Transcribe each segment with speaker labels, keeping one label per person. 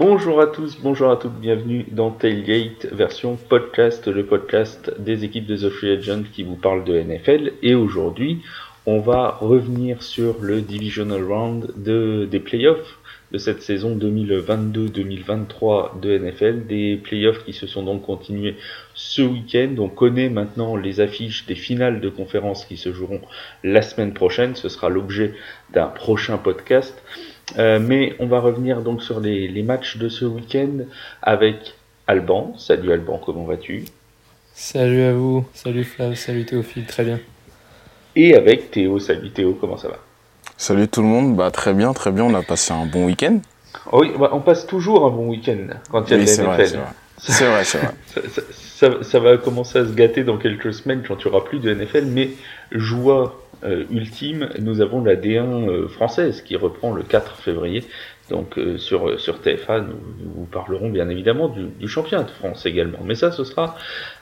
Speaker 1: Bonjour à tous, bonjour à toutes, bienvenue dans Tailgate version podcast, le podcast des équipes de The Free Agent qui vous parle de NFL. Et aujourd'hui, on va revenir sur le Divisional Round de, des playoffs de cette saison 2022-2023 de NFL, des playoffs qui se sont donc continués ce week-end. On connaît maintenant les affiches des finales de conférences qui se joueront la semaine prochaine. Ce sera l'objet d'un prochain podcast. Euh, mais on va revenir donc sur les, les matchs de ce week-end avec Alban. Salut Alban, comment vas-tu?
Speaker 2: Salut à vous, salut Flav, salut Théophile, très bien.
Speaker 1: Et avec Théo, salut Théo, comment ça va?
Speaker 3: Salut tout le monde, bah très bien, très bien, on a passé un bon week-end.
Speaker 1: Oui, bah, on passe toujours un bon week-end quand il y a
Speaker 3: Oui,
Speaker 1: de la NFL.
Speaker 3: c'est vrai. C'est vrai, c'est vrai.
Speaker 1: Ça, ça- ça- ça va commencer à se gâter dans quelques semaines quand il n'y aura plus de NFL, mais joie euh, ultime, nous avons la D1 euh, française qui reprend le 4 février. Donc euh, sur, sur TFA, nous, nous parlerons bien évidemment du, championnat de France également. Mais ça, ce sera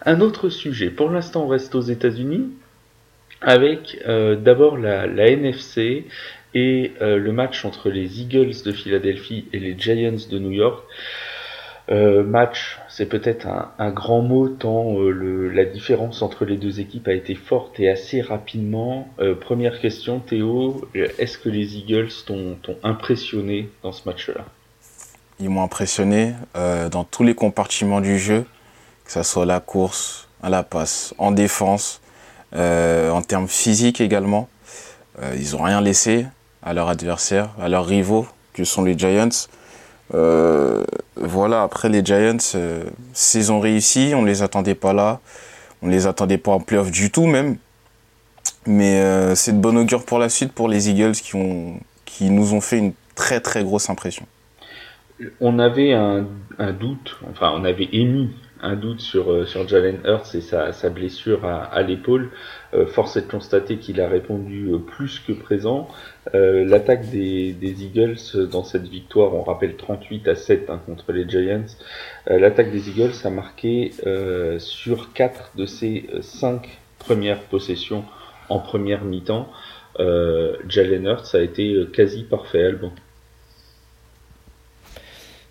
Speaker 1: un autre sujet. Pour l'instant, on reste aux États-Unis avec d'abord la, NFC et le match entre les Eagles de Philadelphie et les Giants de New York. Euh, match, c'est peut-être un, grand mot tant euh, la différence entre les deux équipes a été forte et assez rapidement. Euh, première question, Théo, est-ce que les Eagles t'ont impressionné dans ce match-là?
Speaker 3: Ils m'ont impressionné dans tous les compartiments du jeu, que ce soit la course, à la passe, en défense, en termes physiques également. Ils n'ont rien laissé à leurs adversaires, à leurs rivaux, que sont les Giants. Euh, voilà, après les Giants, euh, s'ils ont réussi, on ne les attendait pas là. On ne les attendait pas en playoff du tout même. Mais euh, c'est de bon augure pour la suite pour les Eagles qui, ont, qui nous ont fait une très très grosse impression.
Speaker 1: On avait un, un doute, enfin on avait émis un doute sur, euh, sur Jalen Hurts et sa, sa blessure à, l'épaule. Euh, force est de constater qu'il a répondu euh, plus que présent. L'attaque des, Eagles dans cette victoire, on rappelle 38 à 7 hein, contre les Giants. L'attaque des Eagles a marqué sur 4 de ses 5 premières possessions en première mi-temps. Jalen Hurts a été quasi parfait, Alban.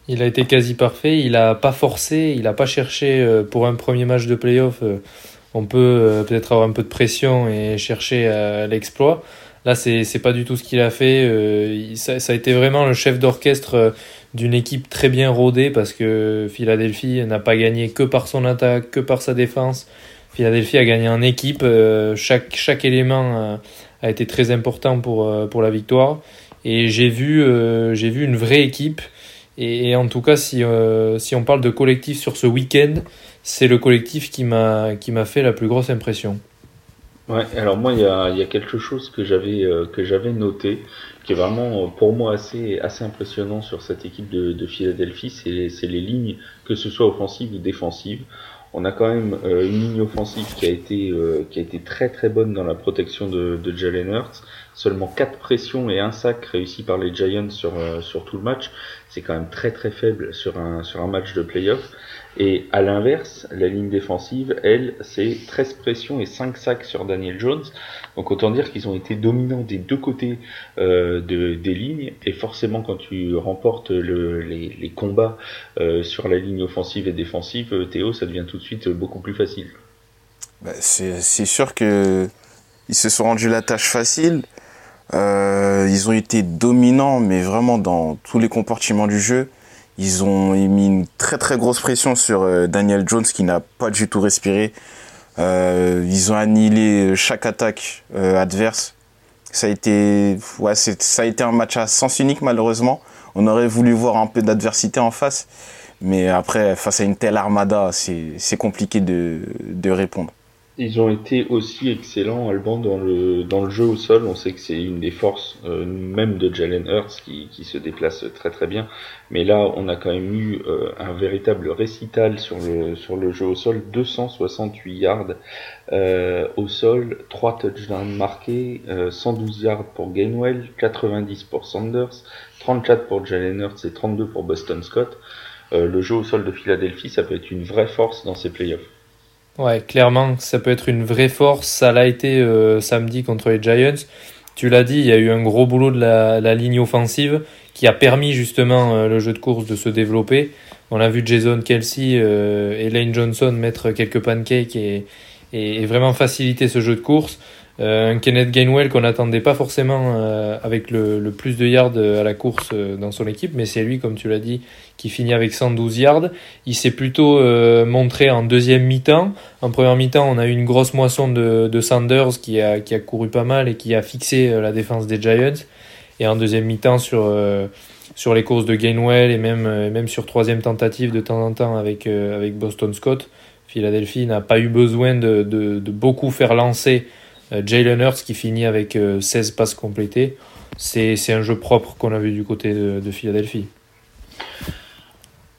Speaker 2: Il a été quasi parfait, il a pas forcé, il a pas cherché euh, pour un premier match de playoff. euh, On peut euh, peut-être avoir un peu de pression et chercher l'exploit. Là, c'est c'est pas du tout ce qu'il a fait. Ça, ça a été vraiment le chef d'orchestre d'une équipe très bien rodée parce que Philadelphie n'a pas gagné que par son attaque, que par sa défense. Philadelphie a gagné en équipe. Chaque, chaque élément a été très important pour, pour la victoire. Et j'ai vu, j'ai vu une vraie équipe. Et, en tout cas, si, euh, si on parle de collectif sur ce week-end, c'est le collectif qui m'a fait la plus grosse impression.
Speaker 1: Ouais, alors moi il y a, y a quelque chose que j'avais euh, noté qui est vraiment euh, pour moi assez assez impressionnant sur cette équipe de, de Philadelphie, c'est les lignes que ce soit offensives ou défensives. On a quand même une ligne offensive qui a été qui a été très très bonne dans la protection de, de Jalen Hurts. Seulement quatre pressions et un sac réussis par les Giants sur sur tout le match. C'est quand même très très faible sur un sur un match de playoff. Et à l'inverse, la ligne défensive, elle, c'est 13 pressions et 5 sacs sur Daniel Jones. Donc autant dire qu'ils ont été dominants des deux côtés euh, de, des lignes. Et forcément, quand tu remportes le, les, combats euh, sur la ligne offensive et défensive, euh, Théo, ça devient tout de suite beaucoup plus facile.
Speaker 3: Bah, c'est c'est sûr que ils se sont rendus la tâche facile. Euh, ils ont été dominants, mais vraiment dans tous les compartiments du jeu. Ils ont mis une très très grosse pression sur euh, Daniel Jones qui n'a pas du tout respiré. Euh, ils ont annihilé chaque attaque euh, adverse. Ça a été, ouais, ça a été un match à sens unique malheureusement. On aurait voulu voir un peu d'adversité en face, mais après face à une telle armada, c'est c'est compliqué de, de répondre.
Speaker 1: Ils ont été aussi excellents, Alban, dans le, dans le jeu au sol. On sait que c'est une des forces euh, même de Jalen Hurts qui, qui se déplace très très bien. Mais là, on a quand même eu euh, un véritable récital sur le, sur le jeu au sol. 268 yards euh, au sol, 3 touchdowns marqués, euh, 112 yards pour Gainwell, 90 pour Sanders, 34 pour Jalen Hurts et 32 pour Boston Scott. Euh, le jeu au sol de Philadelphie, ça peut être une vraie force dans ces playoffs.
Speaker 2: Ouais, clairement, ça peut être une vraie force. Ça l'a été euh, samedi contre les Giants. Tu l'as dit, il y a eu un gros boulot de la, ligne offensive qui a permis justement le jeu de course de se développer. On a vu Jason Kelsey et Lane Johnson mettre quelques pancakes et, et, vraiment faciliter ce jeu de course. Euh, un Kenneth Gainwell qu'on n'attendait pas forcément euh, avec le, le, plus de yards à la course euh, dans son équipe, mais c'est lui, comme tu l'as dit, qui finit avec 112 yards. Il s'est plutôt montré en deuxième mi-temps. En première mi-temps, on a eu une grosse moisson de, de Sanders qui a, qui a couru pas mal et qui a fixé la défense des Giants. Et en deuxième mi-temps, sur, sur les courses de Gainwell et même, même sur troisième tentative de temps en temps avec, avec Boston Scott, Philadelphie n'a pas eu besoin de, de, de beaucoup faire lancer euh, Jalen Hurts qui finit avec 16 euh, passes complétées. C'est un jeu propre qu'on a vu du côté de, Philadelphie.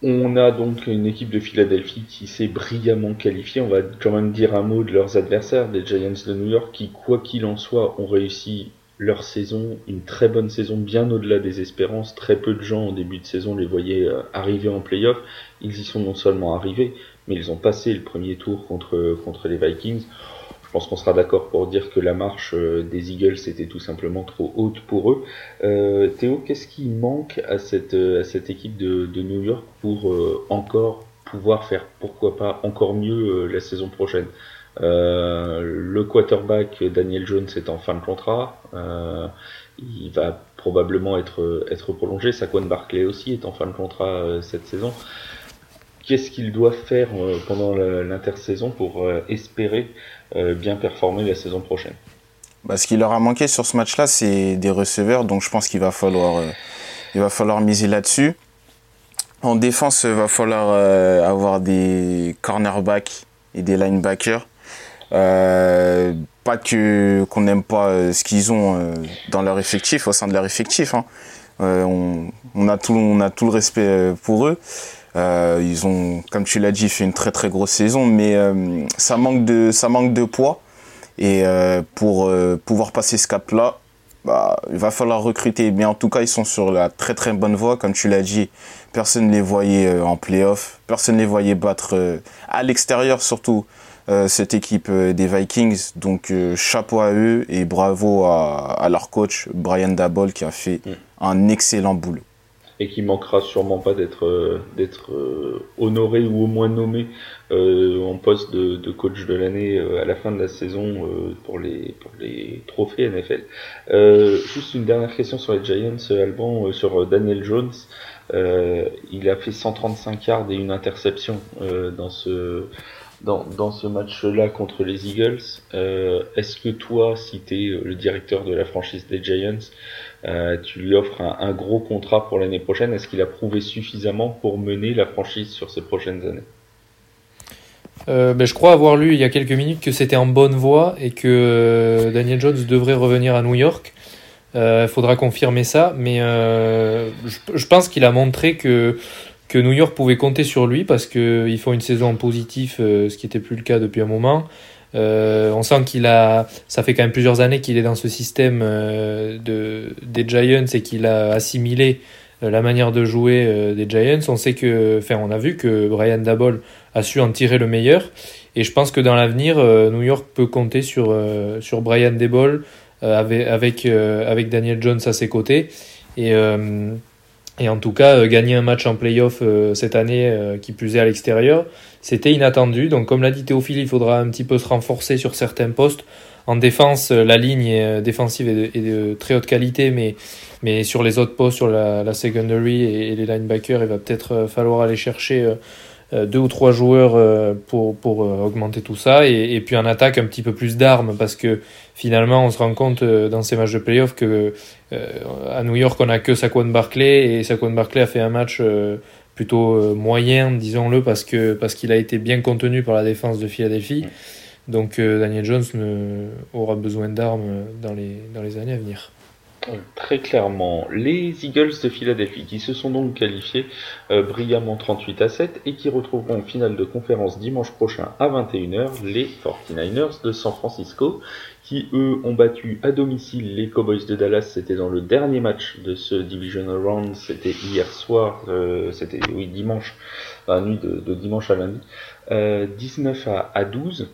Speaker 1: On a donc une équipe de Philadelphie qui s'est brillamment qualifiée. On va quand même dire un mot de leurs adversaires, des Giants de New York, qui, quoi qu'il en soit, ont réussi leur saison, une très bonne saison, bien au-delà des espérances. Très peu de gens en début de saison les voyaient euh, arriver en playoff. Ils y sont non seulement arrivés, mais ils ont passé le premier tour contre, contre les Vikings. Je pense qu'on sera d'accord pour dire que la marche euh, des Eagles était tout simplement trop haute pour eux. Euh, Théo, qu'est-ce qui manque à cette, euh, à cette équipe de, de New York pour encore pouvoir faire, pourquoi pas, encore mieux la saison prochaine? Le quarterback Daniel Jones est en fin de contrat. il va probablement être, être prolongé. Saquon Barkley aussi est en fin de contrat cette saison qu'est-ce qu'il doit faire pendant l'intersaison pour espérer euh, bien performer la saison prochaine.
Speaker 3: Bah, ce qui leur a manqué sur ce match-là, c'est des receveurs, donc je pense qu'il va falloir, euh, va falloir miser là-dessus. En défense, il va falloir euh, avoir des cornerbacks et des linebackers. pas que qu'on n'aime pas ce qu'ils ont dans leur effectif, au sein de leur effectif. Hein. On, a tout, on a tout le respect pour eux. Euh, ils ont, comme tu l'as dit, fait une très très grosse saison, mais euh, ça manque de ça manque de poids. Et euh, pour pouvoir passer ce cap-là, bah, il va falloir recruter. Mais en tout cas, ils sont sur la très très bonne voie, comme tu l'as dit. Personne ne les voyait en playoff, personne ne les voyait battre à l'extérieur surtout cette équipe des Vikings. Donc chapeau à eux et bravo à, à leur coach Brian Dabol qui a fait mm. un excellent boulot
Speaker 1: et qui manquera sûrement pas d'être euh, d'être euh, honoré ou au moins nommé euh, en poste de, de, coach de l'année à la fin de la saison pour les pour les trophées NFL. juste une dernière question sur les Giants, Alban, sur Daniel Jones. il a fait 135 yards et une interception dans ce dans, dans ce match-là contre les Eagles. Est-ce que toi, si tu es le directeur de la franchise des Giants, euh, tu lui offres un, gros contrat pour l'année prochaine. Est-ce qu'il a prouvé suffisamment pour mener la franchise sur ces prochaines années?
Speaker 2: Euh, ben, je crois avoir lu il y a quelques minutes que c'était en bonne voie et que euh, Daniel Jones devrait revenir à New York. Il faudra confirmer ça, mais je, pense qu'il a montré que, que New York pouvait compter sur lui parce qu'ils font une saison en positif, ce qui n'était plus le cas depuis un moment. Euh, on sent qu'il a, ça fait quand même plusieurs années qu'il est dans ce système euh, de, des Giants et qu'il a assimilé euh, la manière de jouer des Giants. On sait que, enfin, on a vu que Brian Dabol a su en tirer le meilleur. Et je pense que dans l'avenir, New York peut compter sur, sur Brian Dabol avec, avec, avec Daniel Jones à ses côtés. Et, et en tout cas, gagner un match en playoff cette année, qui plus est à l'extérieur, c'était inattendu. Donc, comme l'a dit Théophile, il faudra un petit peu se renforcer sur certains postes. En défense, la ligne euh, défensive est de, très haute qualité, mais, mais sur les autres postes, sur la, secondary et, les linebackers, il va peut-être euh, falloir aller chercher euh, deux ou trois joueurs pour, pour augmenter tout ça. Et, puis en attaque, un petit peu plus d'armes, parce que finalement, on se rend compte dans ces matchs de playoff que à New York, on n'a que Saquon Barkley, et Saquon Barkley a fait un match plutôt euh, moyen, disons-le, parce que parce qu'il a été bien contenu par la défense de Philadelphie. Donc euh, Daniel Jones ne, aura besoin d'armes dans les, dans les années à venir.
Speaker 1: Très clairement, les Eagles de Philadelphie qui se sont donc qualifiés euh, brillamment 38 à 7 et qui retrouveront en finale de conférence dimanche prochain à 21h les 49ers de San Francisco qui eux ont battu à domicile les Cowboys de Dallas. C'était dans le dernier match de ce Divisional Round. C'était hier soir, euh, c'était oui dimanche, la nuit de, dimanche à lundi. 19 euh, à, 12.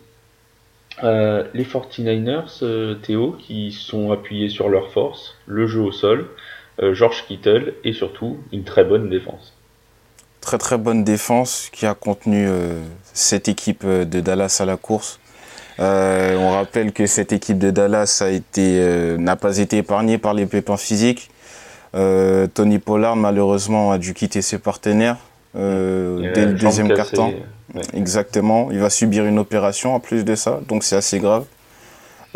Speaker 1: Euh, les 49ers, Théo, qui sont appuyés sur leur force, le jeu au sol, George Kittle et surtout une très bonne défense.
Speaker 3: Très très bonne défense qui a contenu cette équipe de Dallas à la course. on rappelle que cette équipe de Dallas n'a pas été épargnée par les pépins physiques. Tony Pollard malheureusement a dû quitter ses partenaires dès le deuxième quart-temps. Exactement. Il va subir une opération en plus de ça, donc c'est assez grave.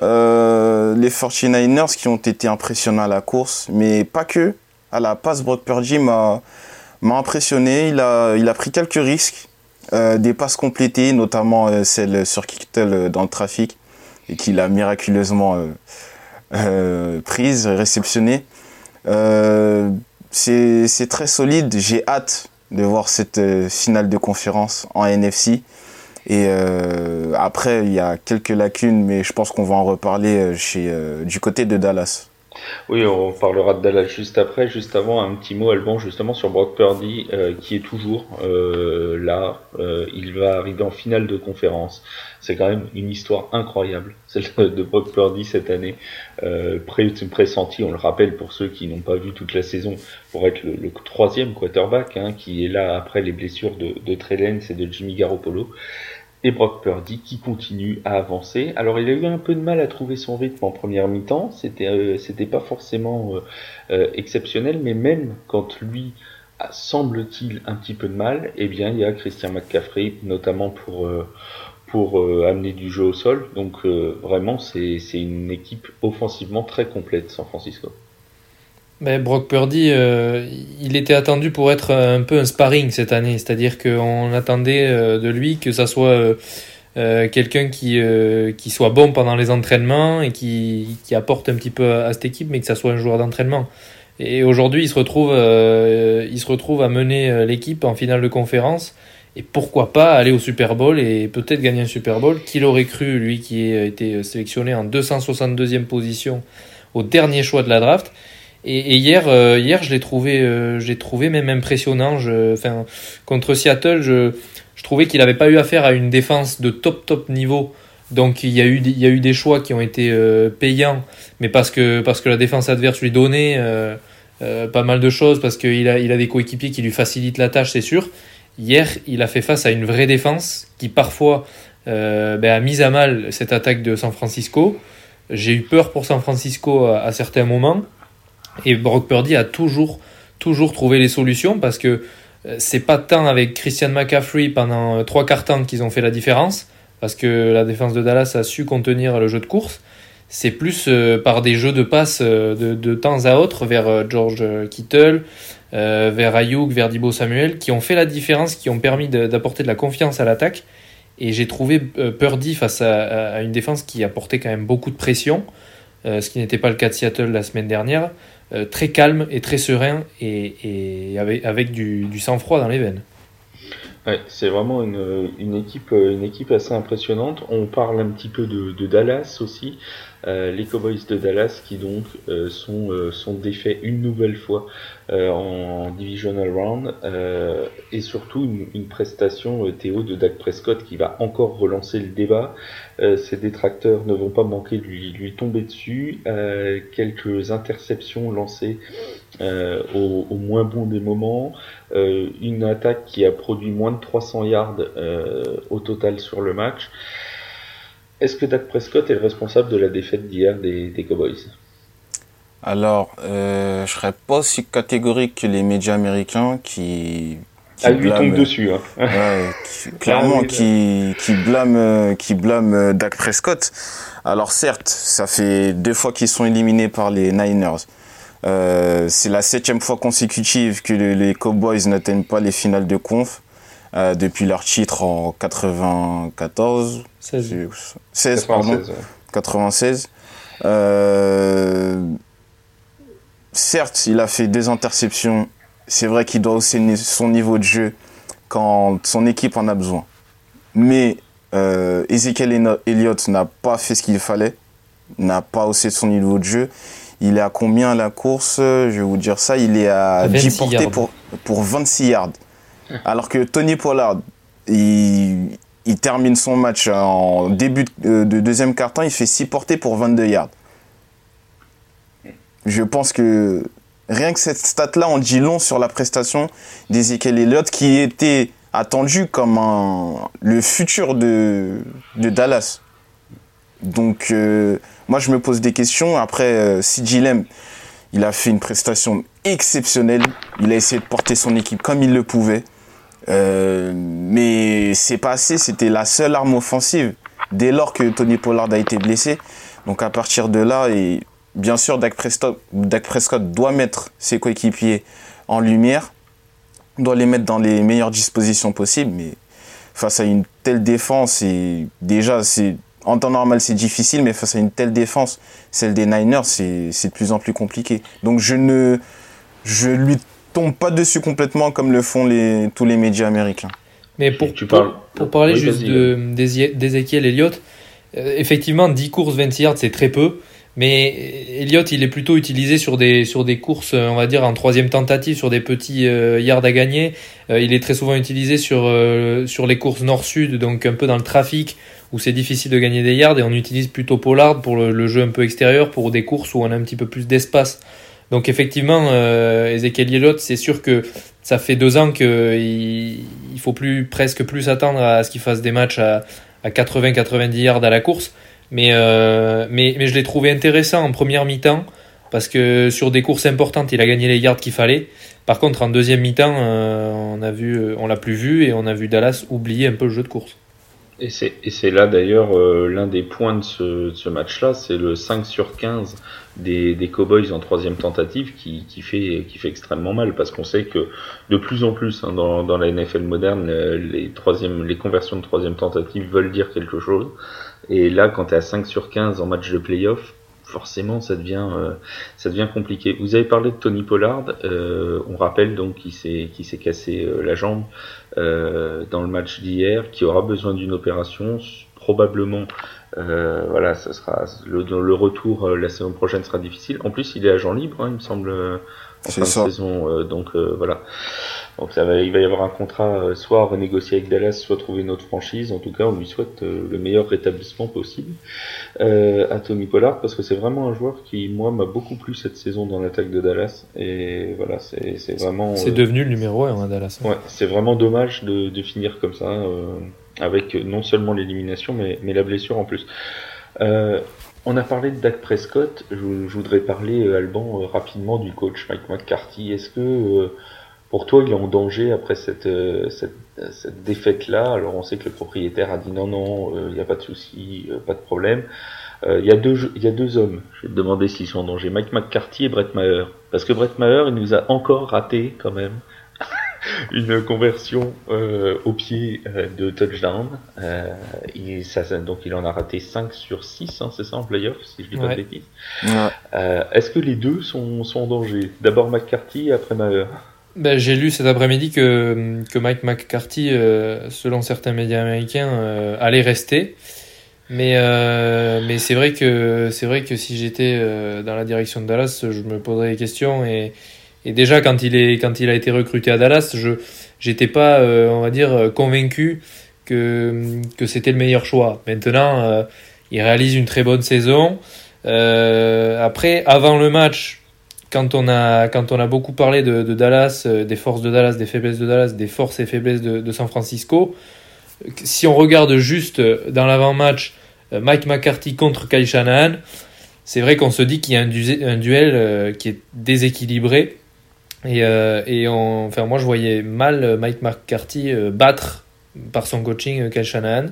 Speaker 3: Euh, les 49ers qui ont été impressionnants à la course, mais pas que. À la passe, Brock Purdy m'a impressionné. Il a, il a pris quelques risques. Euh, des passes complétées, notamment euh, celle sur Kittle dans le trafic, et qu'il a miraculeusement prise, réceptionnée. c'est très solide. J'ai hâte de voir cette finale de conférence en NFC. Et euh, après, il y a quelques lacunes, mais je pense qu'on va en reparler euh, euh, du côté de Dallas.
Speaker 1: Oui, on parlera de Dallas juste après. Juste avant, un petit mot, Alban, justement sur Brock Purdy, qui est toujours là. il va arriver en finale de conférence. C'est quand même une histoire incroyable, celle de Brock Purdy cette année. pré pressenti, on le rappelle pour ceux qui n'ont pas vu toute la saison, pour être le, troisième quarterback, hein, qui est là après les blessures de, de Trey et de Jimmy Garoppolo et Brock Purdy qui continue à avancer. Alors il a eu un peu de mal à trouver son rythme en première mi-temps, c'était euh, c'était pas forcément euh, euh, exceptionnel, mais même quand lui semble-t-il un petit peu de mal, eh bien il y a Christian McCaffrey notamment pour pour amener du jeu au sol. Donc vraiment c'est une équipe offensivement très complète San Francisco.
Speaker 2: Ben, Brock Purdy, euh, il était attendu pour être un peu un sparring cette année, c'est-à-dire qu'on attendait euh, de lui que ça soit euh, quelqu'un qui, qui soit bon pendant les entraînements et qui, qui apporte un petit peu à, cette équipe, mais que ça soit un joueur d'entraînement. Et aujourd'hui, il se il se retrouve à mener l'équipe en finale de conférence. Et pourquoi pas aller au Super Bowl et peut-être gagner un Super Bowl Qu'il aurait cru, lui qui a été sélectionné en 262e position au dernier choix de la draft et, hier, euh, hier, je l'ai trouvé, euh, j'ai trouvé même impressionnant. Je, enfin, contre Seattle, je, trouvais qu'il n'avait pas eu affaire à une défense de top top niveau. Donc il y a eu, il y a eu des choix qui ont été euh, payants, mais parce que parce que la défense adverse lui donnait pas mal de choses, parce qu'il a, il a des coéquipiers qui lui facilitent la tâche, c'est sûr. Hier, il a fait face à une vraie défense qui parfois ben, a mis à mal cette attaque de San Francisco. J'ai eu peur pour San Francisco à certains moments. Et Brock Purdy a toujours, toujours trouvé les solutions parce que euh, c'est pas tant avec Christian McCaffrey pendant euh, trois quarts temps qu'ils ont fait la différence, parce que la défense de Dallas a su contenir le jeu de course. C'est plus euh, par des jeux de passe de, temps à autre vers George Kittle, vers Ayuk, vers Dibo Samuel, qui ont fait la différence, qui ont permis d'apporter de, la confiance à l'attaque. Et j'ai trouvé Purdy face à, à, une défense qui apportait quand même beaucoup de pression, ce qui n'était pas le cas de Seattle la semaine dernière. Euh, très calme et très serein et, avec, avec du, sang-froid dans les veines.
Speaker 1: Ouais, c'est vraiment une, une, équipe, une équipe assez impressionnante. On parle un petit peu de, de Dallas aussi. Euh, les Cowboys de Dallas qui donc euh, sont, euh, sont défaits une nouvelle fois en divisional round et surtout une, une prestation Théo de Dak Prescott qui va encore relancer le débat. ses détracteurs ne vont pas manquer de lui, lui tomber dessus. quelques interceptions lancées au, au, moins bon des moments. une attaque qui a produit moins de 300 yards au total sur le match. Est-ce que Dak Prescott est le responsable de la défaite d'hier des, Cowboys?
Speaker 3: Alors, euh, je serais pas aussi catégorique que les médias américains qui.
Speaker 1: qui ah, lui tombe dessus. Hein.
Speaker 3: Ouais, clairement, ah qui, qui blâment qui blâme Dak Prescott. Alors certes, ça fait deux fois qu'ils sont éliminés par les Niners. Euh, c'est la septième fois consécutive que les Cowboys n'atteignent pas les finales de conf. Euh, depuis leur titre en 94. 16. 16 pardon. 96. Euh, certes, il a fait des interceptions. C'est vrai qu'il doit hausser son niveau de jeu quand son équipe en a besoin. Mais euh, Ezekiel Elliott n'a pas fait ce qu'il fallait, n'a pas haussé son niveau de jeu. Il est à combien la course? Je vais vous dire ça. Il est à 10 portées pour, pour 26 yards. Alors que Tony Pollard, il, termine son match en début de, deuxième quart-temps, il fait 6 portées pour 22 yards. Je pense que rien que cette stat-là, on dit long sur la prestation d'Ezekiel Elliott, qui était attendu comme le futur de, Dallas. Donc, euh, moi, je me pose des questions. Après, euh, Lem, il a fait une prestation exceptionnelle. Il a essayé de porter son équipe comme il le pouvait. Euh, mais c'est pas. C'était la seule arme offensive dès lors que Tony Pollard a été blessé. Donc, à partir de là, et bien sûr, Dak Prescott, Dak Prescott doit mettre ses coéquipiers en lumière, doit les mettre dans les meilleures dispositions possibles. Mais face à une telle défense, et déjà, c'est en temps normal, c'est difficile, mais face à une telle défense, celle des Niners, c'est de plus en plus compliqué. Donc je ne je lui tombe pas dessus complètement comme le font les, tous les médias américains.
Speaker 2: Mais pour, tu parles... pour, parler juste d'Ezekiel Elliott, euh, effectivement, 10 courses, 26 yards, c'est très peu. Mais Elliott, il est plutôt utilisé sur des, sur des courses, on va dire, en troisième tentative, sur des petits euh, yards à gagner. Euh, il est très souvent utilisé sur, sur les courses nord-sud, donc un peu dans le trafic, où c'est difficile de gagner des yards et on utilise plutôt Pollard pour le, jeu un peu extérieur, pour des courses où on a un petit peu plus d'espace. Donc effectivement, euh, Ezekiel Elliott, c'est sûr que ça fait deux ans qu'il il faut plus presque plus s'attendre à ce qu'il fasse des matchs à, à 80-90 yards à la course. Mais, euh, mais, mais je l'ai trouvé intéressant en première mi-temps parce que sur des courses importantes, il a gagné les yards qu'il fallait. Par contre, en deuxième mi-temps, euh, on a on l'a plus vu et on a vu Dallas oublier un peu le jeu de course.
Speaker 1: Et c'est, là d'ailleurs euh, l'un des points de ce, ce match-là, c'est le 5 sur 15 des, des Cowboys en troisième tentative qui, qui, fait, qui fait extrêmement mal parce qu'on sait que de plus en plus hein, dans, dans la NFL moderne, les, troisième, les conversions de troisième tentative veulent dire quelque chose. Et là, quand tu es à 5 sur 15 en match de playoff, forcément ça devient euh, ça devient compliqué. Vous avez parlé de Tony Pollard, euh, on rappelle donc qu'il s'est qui s'est cassé euh, la jambe dans le match d'hier, qui aura besoin d'une opération probablement. voilà, ça sera le, le retour la saison prochaine sera difficile. En plus, il est agent libre, hein, il me semble en fin de saison, donc voilà. Donc ça va, il va y avoir un contrat euh, soit renégocié avec Dallas, soit trouver une autre franchise. En tout cas, on lui souhaite euh, le meilleur rétablissement possible euh, à Tony Pollard parce que c'est vraiment un joueur qui, moi, m'a beaucoup plu cette saison dans l'attaque de Dallas. Et voilà, c'est vraiment.
Speaker 2: C'est devenu le numéro 1 à Dallas.
Speaker 1: Ouais, c'est vraiment dommage de, de, finir comme ça avec non seulement l'élimination, mais, mais la blessure en plus. On a parlé de Dak Prescott. Je, voudrais parler, Alban, rapidement du coach Mike McCarthy. Est-ce que pour toi, il est en danger après cette, euh, cette, défaite-là? Alors, on sait que le propriétaire a dit non, non, euh, il n'y a pas de souci, euh, pas de problème. Il y, a deux, il y a deux hommes. Je vais te demander s'ils sont en danger. Mike McCarthy et Brett Maher. Parce que Brett Maher, il nous a encore raté quand même une conversion au pied de touchdown. Il, ça, donc il en a raté 5 sur 6, hein, c'est ça en playoff, si je dis pas de bêtises. Est-ce que les deux sont, sont en danger? D'abord McCarthy et après Maher
Speaker 2: ben, J'ai lu cet après-midi que, que Mike McCarthy, euh, selon certains médias américains, euh, allait rester. Mais, euh, mais c'est vrai, que, c'est vrai que si j'étais dans la direction de Dallas, je me poserais des questions. Et, et déjà, quand il, est, quand il a été recruté à Dallas, je n'étais pas, on va dire, convaincu que, que c'était le meilleur choix. Maintenant, il réalise une très bonne saison. après, avant le match, quand on a, quand on a beaucoup parlé de, Dallas, euh, des forces de Dallas, des faiblesses de Dallas, des forces et faiblesses de, San Francisco, si on regarde juste euh, dans l'avant-match euh, Mike McCarthy contre Kyle Shanahan, c'est vrai qu'on se dit qu'il y a un, duel qui est déséquilibré. Et, et enfin, moi, je voyais mal Mike McCarthy battre par son coaching Kyle Shanahan.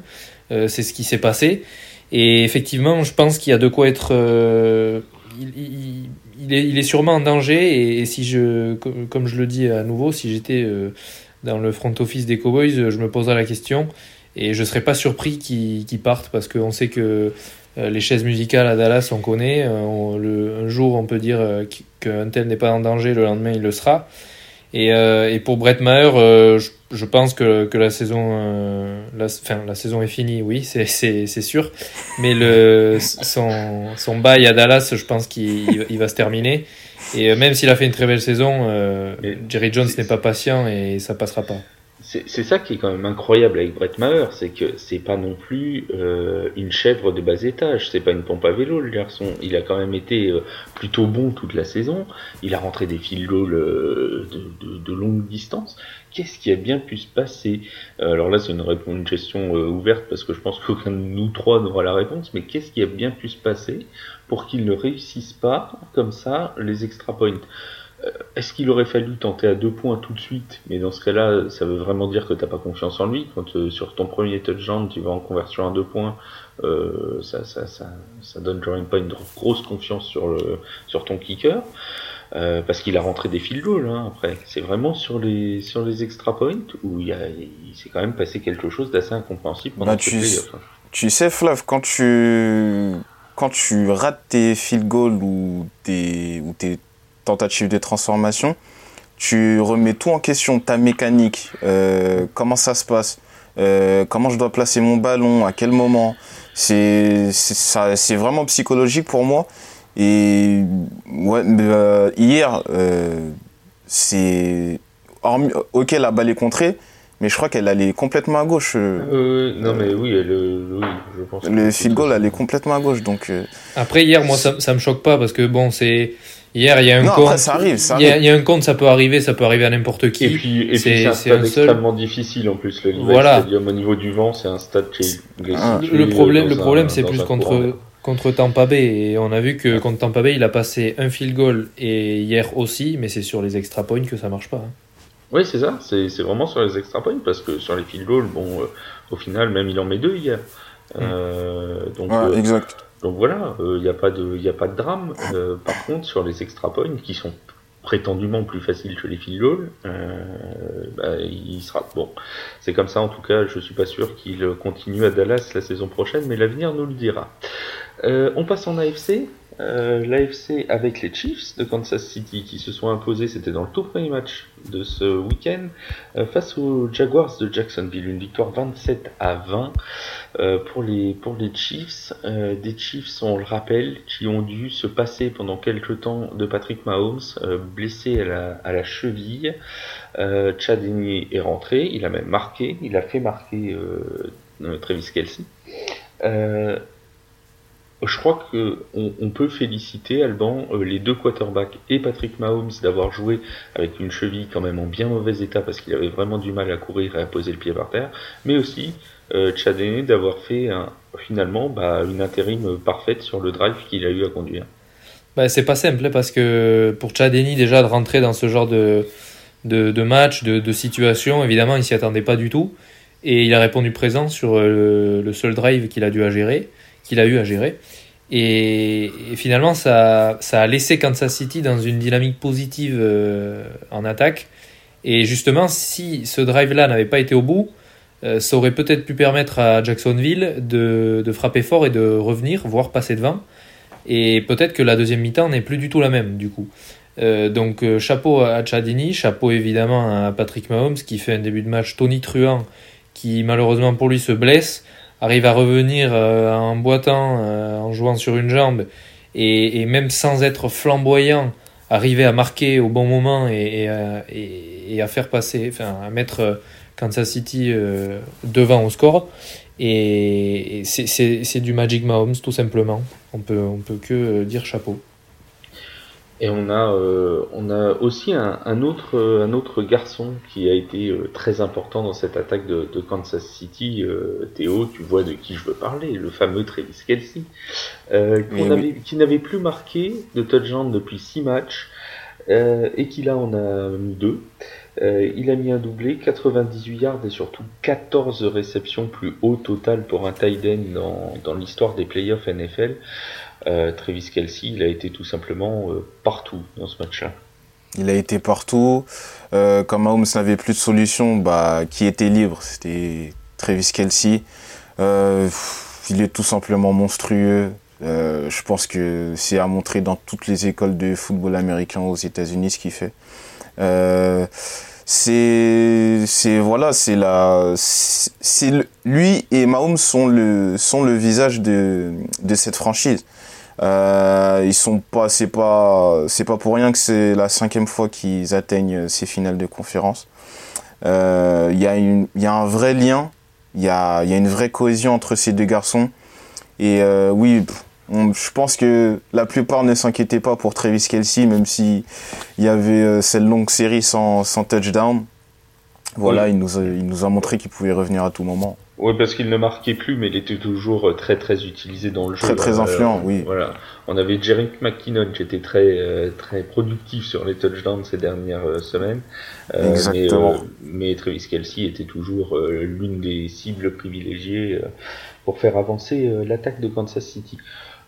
Speaker 2: c'est ce qui s'est passé. Et effectivement, je pense qu'il y a de quoi être. il, est, sûrement en danger et, si je, comme je le dis à nouveau, si j'étais euh, dans le front office des Cowboys, je me poserais la question et je serais pas surpris qu'il parte parce qu'on sait que euh, les chaises musicales à Dallas, on connaît. Euh, le, un jour, on peut dire qu'un tel n'est pas en danger, le lendemain, il le sera. Et, et pour Brett Maher, je, je, pense que, que la saison, la, enfin, la saison est finie, oui, c'est sûr. Mais le, son, son bail à Dallas, je pense qu'il il va se terminer. Et même s'il a fait une très belle saison, Jerry Jones n'est pas patient et ça passera pas.
Speaker 1: C'est ça qui est quand même incroyable avec Brett Maher, c'est que c'est pas non plus euh, une chèvre de bas étage, c'est pas une pompe à vélo le garçon. Il a quand même été euh, plutôt bon toute la saison. Il a rentré des goals euh, de, de, longue distance. Qu'est-ce qui a bien pu se passer? Alors là, c'est une, une question ouverte parce que je pense qu'aucun de nous trois n'aura la réponse. Mais qu'est-ce qui a bien pu se passer pour qu'il ne réussisse pas comme ça les extra points? euh, est-ce qu'il aurait fallu tenter à deux points tout de suite? Mais dans ce cas-là, ça veut vraiment dire que t'as pas confiance en lui. Quand euh, sur ton premier touchdown, tu vas en conversion à deux points, euh, ça, ça, ça, ça, donne quand même pas une grosse confiance sur, le, sur ton kicker. Euh, parce qu'il a rentré des field goals hein, après. C'est vraiment sur les sur les extra points où il, il s'est quand même passé quelque chose d'assez incompréhensible pendant bah,
Speaker 3: tu, hein. tu sais Flav, quand tu quand tu rates tes field goals ou tes ou tes tentative de transformation, tu remets tout en question, ta mécanique, euh, comment ça se passe, euh, comment je dois placer mon ballon, à quel moment. C'est c'est vraiment psychologique pour moi. Et ouais, euh, hier, c'est ok la balle est contrée, mais je crois qu'elle allait complètement à gauche.
Speaker 1: non mais oui, elle, oui je pense.
Speaker 3: Le field goal allait complètement à gauche, donc.
Speaker 2: Après hier, moi ça, ça me choque pas parce que bon c'est Hier, il y a un compte.
Speaker 3: ça arrive, ça
Speaker 2: Il y, a un compte, ça peut arriver, ça peut arriver à n'importe qui.
Speaker 1: Et puis, c'est un stade extrêmement difficile en plus. Le voilà. Stadium, au niveau du vent, c'est un stade qui est
Speaker 2: ah. Le problème, le problème, c'est plus contre contre Tampa Bay et on a vu que contre Tampa Bay, il a passé un field goal et hier aussi, mais c'est sur les extra points que ça marche pas. Hein.
Speaker 1: Oui, c'est ça. C'est vraiment sur les extra points parce que sur les field goals, bon, euh, au final, même il en met deux hier. Mm. Euh, donc,
Speaker 3: euh, exact.
Speaker 1: Donc voilà, il euh, n'y a, pas de, a pas de drame. Euh, par contre, sur les extra points, qui sont prétendument plus faciles que les field euh, bah, il sera bon. C'est comme ça en tout cas. Je suis pas sûr qu'il continue à Dallas la saison prochaine, mais l'avenir nous le dira. on passe en AFC. Euh, L'AFC avec les Chiefs de Kansas City qui se sont imposés, c'était dans le tout premier match de ce week-end, euh, face aux Jaguars de Jacksonville. Une victoire 27 à 20 euh, pour, les, pour les Chiefs. des Chiefs, on le rappelle, qui ont dû se passer pendant quelques temps de Patrick Mahomes, blessé à la, à la cheville. Chad est rentré, il a même marqué, il a fait marquer Travis Kelsey. Je crois que on, peut féliciter Alban euh, les deux quarterbacks et Patrick Mahomes d'avoir joué avec une cheville quand même en bien mauvais état parce qu'il avait vraiment du mal à courir et à poser le pied par terre, mais aussi euh, d'avoir fait finalement bah, une intérim parfaite sur le drive qu'il a eu à conduire.
Speaker 2: Bah, c'est pas simple hein, parce que pour Chadeni déjà de rentrer dans ce genre de, de, match, de, situation, évidemment il s'y attendait pas du tout et il a répondu présent sur euh, le seul drive qu'il a dû à gérer qu'il a eu à gérer. Et, finalement, ça, ça, a laissé Kansas City dans une dynamique positive euh, en attaque. Et justement, si ce drive-là n'avait pas été au bout, euh, ça aurait peut-être pu permettre à Jacksonville de, de, frapper fort et de revenir, voire passer devant. Et peut-être que la deuxième mi-temps n'est plus du tout la même, du coup. Euh, donc chapeau à Chadini, chapeau évidemment à Patrick Mahomes qui fait un début de match Tony Truant qui malheureusement pour lui se blesse arrive à revenir euh, en boitant, euh, en jouant sur une jambe, et, même sans être flamboyant, arriver à marquer au bon moment et, et, à faire passer, enfin à mettre Kansas City euh, devant au score. Et, c'est du Magic Mahomes tout simplement. On peut, on peut que dire chapeau.
Speaker 1: Et on a, euh, on a aussi un, un, autre, un autre garçon qui a été euh, très important dans cette attaque de, de Kansas City. Euh, Théo, tu vois de qui je veux parler, le fameux Travis Kelsey, qui n'avait plus marqué de touchdown depuis 6 matchs et qui là en a mis deux. il a mis un doublé, 98 yards et surtout 14 réceptions plus haut total pour un tight end dans, dans l'histoire des playoffs NFL. Euh, Travis Kelsey, il a été tout simplement euh, partout dans ce match-là.
Speaker 3: Il a été partout. Euh, comme Mahomes n'avait plus de solution, bah, qui était libre, c'était Travis Kelsey. il est tout simplement monstrueux. je pense que c'est à montrer dans toutes les écoles de football américain aux États-Unis ce qu'il fait. c'est c'est voilà c'est la c'est lui et Mahomes sont le sont le visage de de cette franchise euh, ils sont pas, c'est pas, c'est pas pour rien que c'est la cinquième fois qu'ils atteignent ces finales de conférence. Euh, il y, a une- il y a un vrai lien, il y a, y a une vraie cohésion entre ces deux garçons. Et euh, oui, on- je pense que la plupart ne s'inquiétaient pas pour Travis Kelsey, même si il y avait euh, cette longue série sans, sans touchdown. Voilà,
Speaker 1: Oui.
Speaker 3: il, nous a, il nous a montré qu'il pouvait revenir à tout moment.
Speaker 1: Oui, parce qu'il ne marquait plus, mais il était toujours euh, très très utilisé dans le jeu.
Speaker 3: Très, très
Speaker 1: Euh,
Speaker 3: influent, oui.
Speaker 1: Voilà. On avait Jerry McKinnon qui était très euh, très productif sur les touchdowns ces dernières euh, semaines.
Speaker 3: Exactement.
Speaker 1: Mais, mais Travis Kelsey était toujours l'une des cibles privilégiées pour faire avancer l'attaque de Kansas City.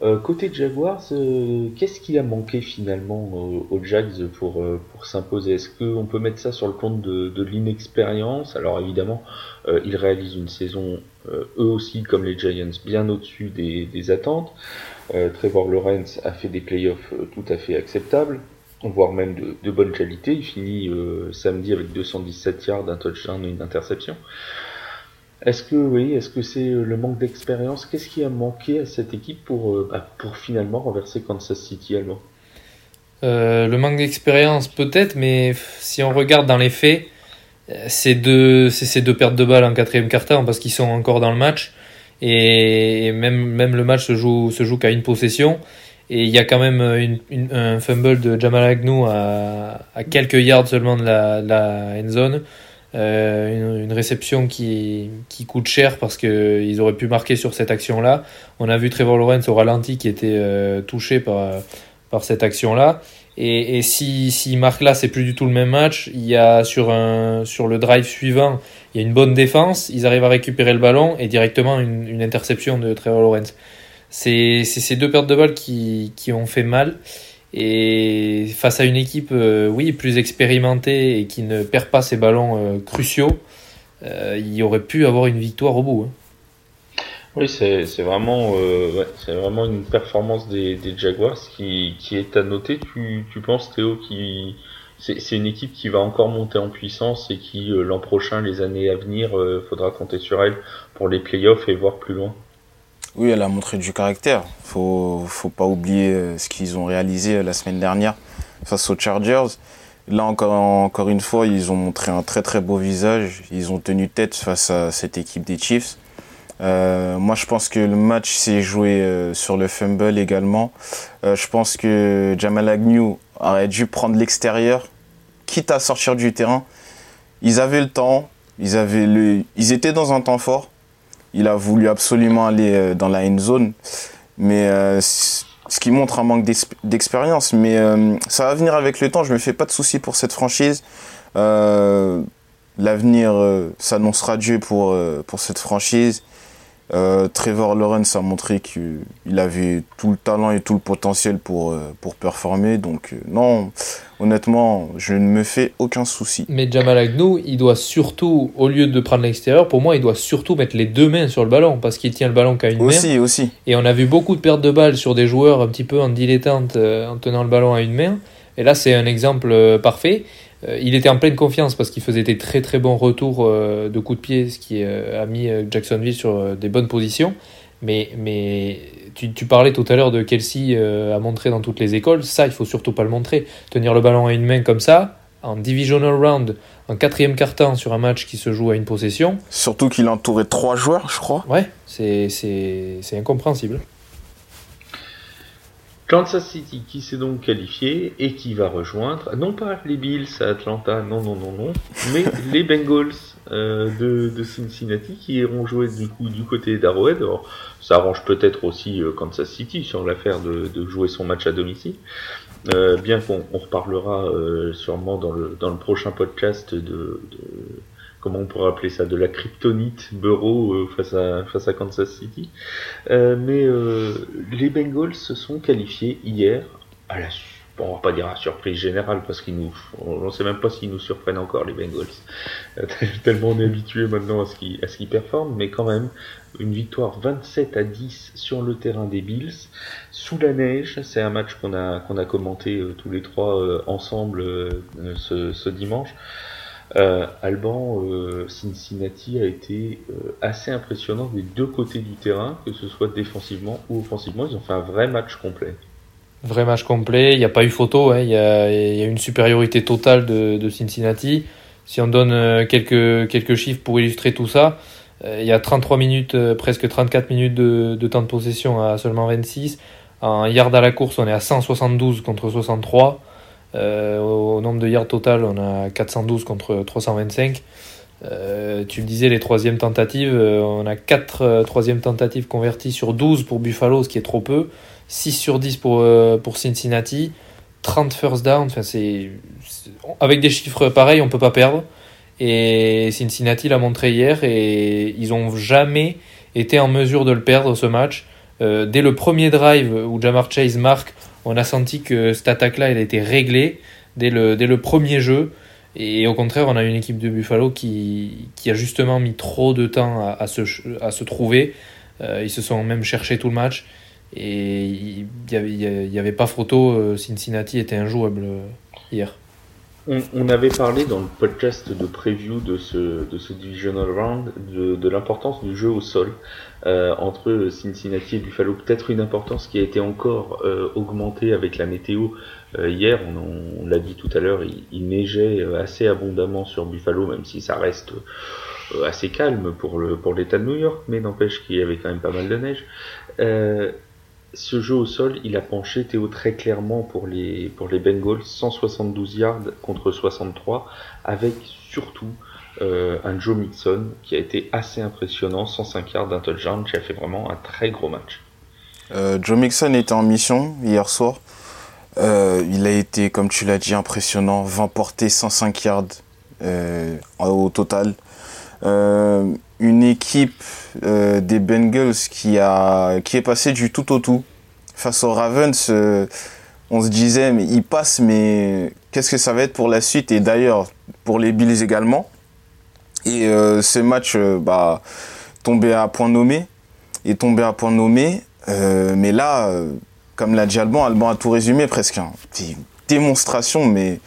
Speaker 1: Euh, côté Jaguars, euh, qu'est-ce qui a manqué finalement euh, aux Jags pour, pour s'imposer? Est-ce qu'on peut mettre ça sur le compte de, de l'inexpérience? Alors évidemment, ils réalisent une saison, eux aussi, comme les Giants, bien au-dessus des, des attentes. Trevor Lawrence a fait des playoffs tout à fait acceptables, voire même de, de bonne qualité. Il finit samedi avec 217 yards, un touchdown et une interception. Est-ce que oui, est-ce que c'est euh, le manque d'expérience? Qu'est-ce qui a manqué à cette équipe pour, euh, bah, pour finalement renverser Kansas City allemand
Speaker 2: Euh, le manque d'expérience peut-être, mais si on regarde dans les faits, c'est ces deux pertes de balles en quatrième quart-temps parce qu'ils sont encore dans le match. Et même, même le match se joue, se joue qu'à une possession. Et il y a quand même un fumble de Jamal Agnew à, quelques yards seulement de la end zone. Euh, une, réception qui, qui coûte cher parce qu'ils auraient pu marquer sur cette action-là. On a vu Trevor Lawrence au ralenti qui était euh, touché par, par cette action-là. Et, et si, si marque là, c'est plus du tout le même match. Il y a sur, un, sur le drive suivant, il y a une bonne défense. Ils arrivent à récupérer le ballon et directement une, interception de Trevor Lawrence. C'est c'est ces deux pertes de balles qui, qui ont fait mal. Et face à une équipe, euh, oui, plus expérimentée et qui ne perd pas ses ballons euh, cruciaux, euh, il aurait pu avoir une victoire au bout. hein.
Speaker 1: Oui, c'est vraiment, vraiment une performance des, Jaguars qui, qui est à noter. Tu, tu penses, Théo, qui c'est une équipe qui va encore monter en puissance et qui, l'an prochain, les années à venir, faudra compter sur elle pour les playoffs et voir plus loin?
Speaker 3: Oui, elle a montré du caractère. Faut, faut pas oublier euh, ce qu'ils ont réalisé euh, la semaine dernière face aux Chargers. Là encore, une fois, ils ont montré un très très beau visage. Ils ont tenu tête face à cette équipe des Chiefs. Euh, moi, je pense que le match s'est joué sur le fumble également. Je pense que Jamal Agnew aurait dû prendre l'extérieur, quitte à sortir du terrain. Ils avaient le temps, ils étaient dans un temps fort. Il a voulu absolument aller euh, dans la end zone, mais euh, ce qui montre un manque d'ex- d'expérience. Mais euh, ça va venir avec le temps. Je me fais pas de soucis pour cette franchise. L'avenir s'annoncera Dieu pour, pour cette franchise. Trevor Lawrence a montré qu'il avait tout le talent et tout le potentiel pour, pour performer. Donc, non, honnêtement, je ne me fais aucun souci.
Speaker 2: Mais Jamal Agnew, il doit surtout, au lieu de prendre l'extérieur, pour moi, il doit surtout mettre les deux mains sur le ballon parce qu'il tient le ballon qu'à une main.
Speaker 3: Aussi, aussi.
Speaker 2: Et on a vu beaucoup de pertes de balles sur des joueurs un petit peu en dilettante euh, en tenant le ballon à une main. Et là, c'est un exemple euh, parfait. Euh, il était en pleine confiance parce qu'il faisait des très très bons retours euh, de coups de pied, ce qui a mis Jacksonville sur des bonnes positions. Mais, mais tu, tu parlais tout à l'heure de Kelsey euh, à montrer dans toutes les écoles. Ça, il faut surtout pas le montrer. Tenir le ballon à une main comme ça, en divisional round, en quatrième quart-temps sur un match qui se joue à une possession,
Speaker 3: Surtout qu'il a entouré trois joueurs, je crois.
Speaker 2: ouais, c'est c'est- c'est incompréhensible.
Speaker 1: Kansas City qui s'est donc qualifié et qui va rejoindre, non pas les Bills à Atlanta, non, non, non, non, mais les Bengals euh, de, Cincinnati qui iront jouer du coup du côté d'Arrowhead. Ça arrange peut-être aussi euh, Kansas City sur l'affaire de, jouer son match à domicile. Euh, bien qu'on on reparlera sûrement dans le, dans le prochain podcast de, comment on pourrait appeler ça, de la kryptonite Burrow euh, face, à, face à Kansas City. Mais les Bengals se sont qualifiés hier à la on va pas dire à surprise générale parce qu'ils nous on ne sait même pas s'ils nous surprennent encore les Bengals Euh, tellement on est habitué maintenant à ce qu'ils performent mais quand même une victoire 27 à 10 sur le terrain des Bills sous la neige c'est un match qu'on a commenté euh, tous les trois euh, ensemble ce, dimanche Alban, Cincinnati a été assez impressionnant des deux côtés du terrain, que ce soit défensivement ou offensivement. Ils ont fait un vrai match complet.
Speaker 2: Vrai match complet, il n'y a pas eu photo, hein. il y, a, une supériorité totale de, Cincinnati. si on donne quelques, quelques chiffres pour illustrer tout ça, il y a 33 minutes, presque 34 minutes de, temps de possession à seulement 26. En yards à la course, on est à 172 contre 63. au nombre de yards total, on a 412 contre 325. Euh, tu le disais, les troisièmes tentatives, euh, on a 4 euh, troisièmes tentatives converties sur 12 pour Buffalo, ce qui est trop peu. 6 sur 10 pour, pour Cincinnati. 30 first down. Enfin, c'est, avec des chiffres pareils, on peut pas perdre. Et Cincinnati l'a montré hier et ils n'ont jamais été en mesure de le perdre ce match. dès le premier drive où Jamar Chase marque, on a senti que cette attaque-là, elle était réglée dès le, dès le premier jeu. Et au contraire, on a une équipe de Buffalo qui, qui a justement mis trop de temps à, à, se, à se, trouver. Euh, ils se sont même cherchés tout le match. Et il n'y avait, il y avait, pas photo. Euh, Cincinnati était injouable euh, hier.
Speaker 1: On, avait parlé dans le podcast de preview de ce, de ce divisional round de, l'importance du jeu au sol euh, entre Cincinnati et Buffalo. Peut-être une importance qui a été encore augmentée avec la météo hier, on, l'a dit tout à l'heure, il, neigeait euh, assez abondamment sur Buffalo, même si ça reste assez calme pour le pour l'État de New York, mais n'empêche qu'il y avait quand même pas mal de neige. Ce jeu au sol, il a penché Théo très clairement pour les pour les Bengals, 172 yards contre 63, avec surtout un Joe Mixon qui a été assez impressionnant, 105 yards d'un touchdown, qui a fait vraiment un très gros match.
Speaker 3: Joe Mixon était en mission hier soir. Euh, il a été, comme tu l'as dit, impressionnant. 20 portées, 105 yards euh, au total. Euh, une équipe des Bengals qui, a, qui est passée du tout au tout. Face aux Ravens, on se disait, mais il passe, mais qu'est-ce que ça va être pour la suite? Et d'ailleurs, pour les Bills également. Et ce match, bah, tombé à point nommé. Et tombé à point nommé. mais là, comme l'a dit Alban, Alban a tout résumé presque. Hein. Démonstration, mais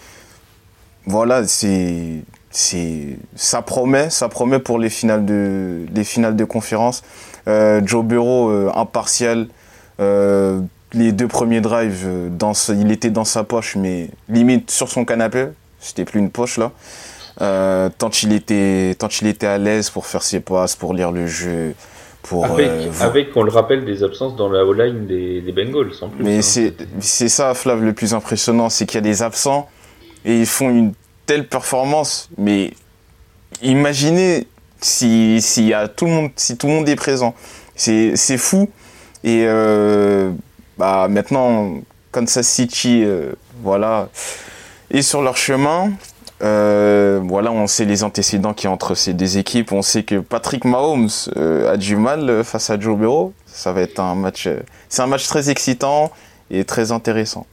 Speaker 3: voilà, c'est, c'est, ça promet, ça promet pour les finales de, les finales de conférence. Euh, Joe Bureau euh, impartial. Euh, les deux premiers drives, dans il était dans sa poche, mais limite sur son canapé. C'était plus une poche là. tant il était, tant il était à l'aise pour faire ses passes, pour lire le jeu,
Speaker 1: avec, euh, avec, on le rappelle, des absences dans la O-line des, des, Bengals en plus.
Speaker 3: Mais hein. c'est ça, Flav, le plus impressionnant, c'est qu'il y a des absents et ils font une telle performance. Mais imaginez si, si, tout, le monde, est présent. C'est fou. Et euh, bah, maintenant, Kansas City, euh, voilà, est sur leur chemin. Euh, voilà, on sait les antécédents qui entre ces deux équipes. On sait que Patrick Mahomes a du mal face à Joe Burrow. C'est un match très excitant et très intéressant.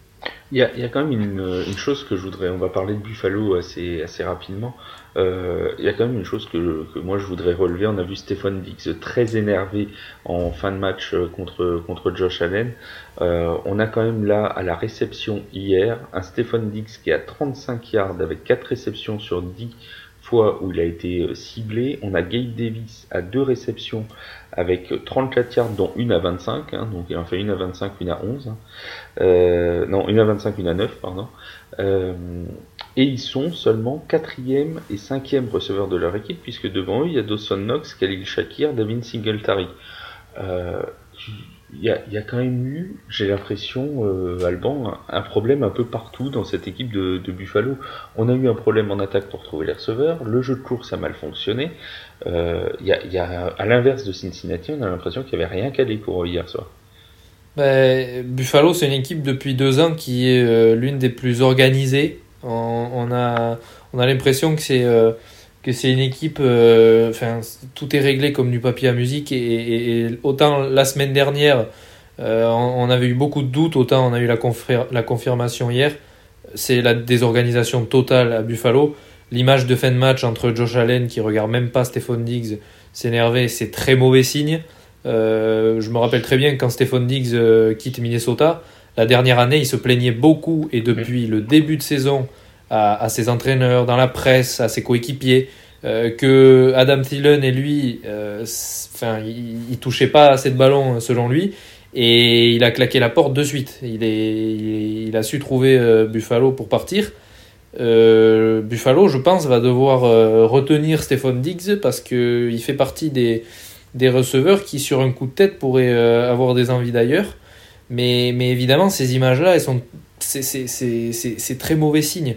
Speaker 1: Il y a, il y a quand même une, une, chose que je voudrais. On va parler de Buffalo assez, assez rapidement. Euh, il y a quand même une chose que, que, moi je voudrais relever. On a vu Stéphane Diggs très énervé en fin de match euh, contre, contre Josh Allen. Euh, on a quand même là à la réception hier un Stéphane Diggs qui a 35 yards avec 4 réceptions sur 10 fois où il a été euh, ciblé. On a Gabe Davis à deux réceptions avec 34 yards, dont une à 25. Hein, donc il en fait une à 25, une à 11. Hein. Euh, non, une à 25, une à 9, pardon. Euh, et ils sont seulement quatrième et cinquième receveurs de leur équipe, puisque devant eux, il y a Dawson Knox, Khalil Shakir, David Singletary. Euh, il y, a, quand même eu, j'ai l'impression, Alban, un, problème un peu partout dans cette équipe de, de, Buffalo. On a eu un problème en attaque pour trouver les receveurs, le jeu de course a mal fonctionné. Euh, y a, à l'inverse de Cincinnati, on a l'impression qu'il n'y avait rien calé pour hier soir.
Speaker 2: Ben, Buffalo, c'est une équipe depuis deux ans qui est euh, l'une des plus organisées. On, a, on a l'impression que c'est euh, une équipe, euh, enfin, tout est réglé comme du papier à musique. Et, autant la semaine dernière, on, on, avait eu beaucoup de doutes, autant on a eu la, la confirmation hier. C'est la désorganisation totale à Buffalo. L'image de fin de match entre Josh Allen, qui regarde même pas Stephon Diggs, s'énerver, c'est très mauvais signe. Euh, je me rappelle très bien quand Stephon Diggs euh, quitte Minnesota, la dernière année, il se plaignait beaucoup et depuis le début de saison, à, ses entraîneurs, dans la presse, à ses coéquipiers, euh, que Adam Thielen et lui, euh, enfin, il, il, touchait pas assez de ballons selon lui, et il a claqué la porte de suite. Il, a su trouver Buffalo pour partir. Buffalo, je pense, va devoir retenir Stephon Diggs parce qu'il fait partie des, des receveurs qui, sur un coup de tête, pourraient avoir des envies d'ailleurs. Mais, mais évidemment, ces images-là, elles sont, c'est très mauvais signe.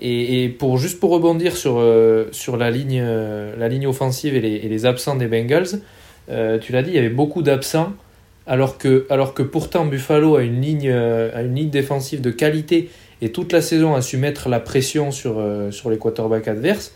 Speaker 2: Et, et, pour juste pour rebondir sur, sur la, ligne, la ligne offensive et les, les absents des Bengals, tu l'as dit, il y avait beaucoup d'absents alors que, alors que pourtant Buffalo a une, ligne, euh, a une ligne défensive de qualité et toute la saison a su mettre la pression sur, euh, sur les quarterbacks adverses,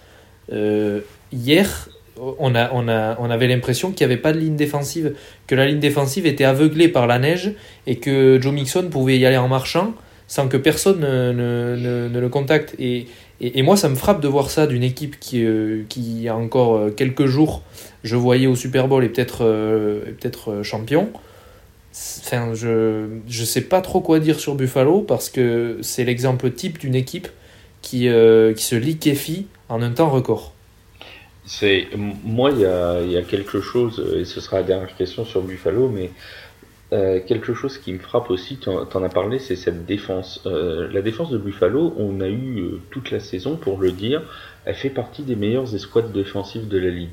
Speaker 2: euh, hier, on, a, on, a, on avait l'impression qu'il n'y avait pas de ligne défensive, que la ligne défensive était aveuglée par la neige et que Joe Mixon pouvait y aller en marchant sans que personne ne, ne, le contacte. Et, et, moi, ça me frappe de voir ça d'une équipe qui, qui, il y a encore quelques jours, je voyais au Super Bowl et peut-être peut-être champion. Enfin, je ne sais pas trop quoi dire sur Buffalo parce que c'est l'exemple type d'une équipe qui, euh, qui se liquéfie en un temps record.
Speaker 1: C'est moi il y a, y a, quelque chose et ce sera la dernière question sur Buffalo mais euh, quelque chose qui me frappe aussi, tu en, as parlé, c'est cette défense. Euh, la défense de Buffalo, on a eu toute la saison pour le dire, elle fait partie des meilleures escouades défensives de la ligue.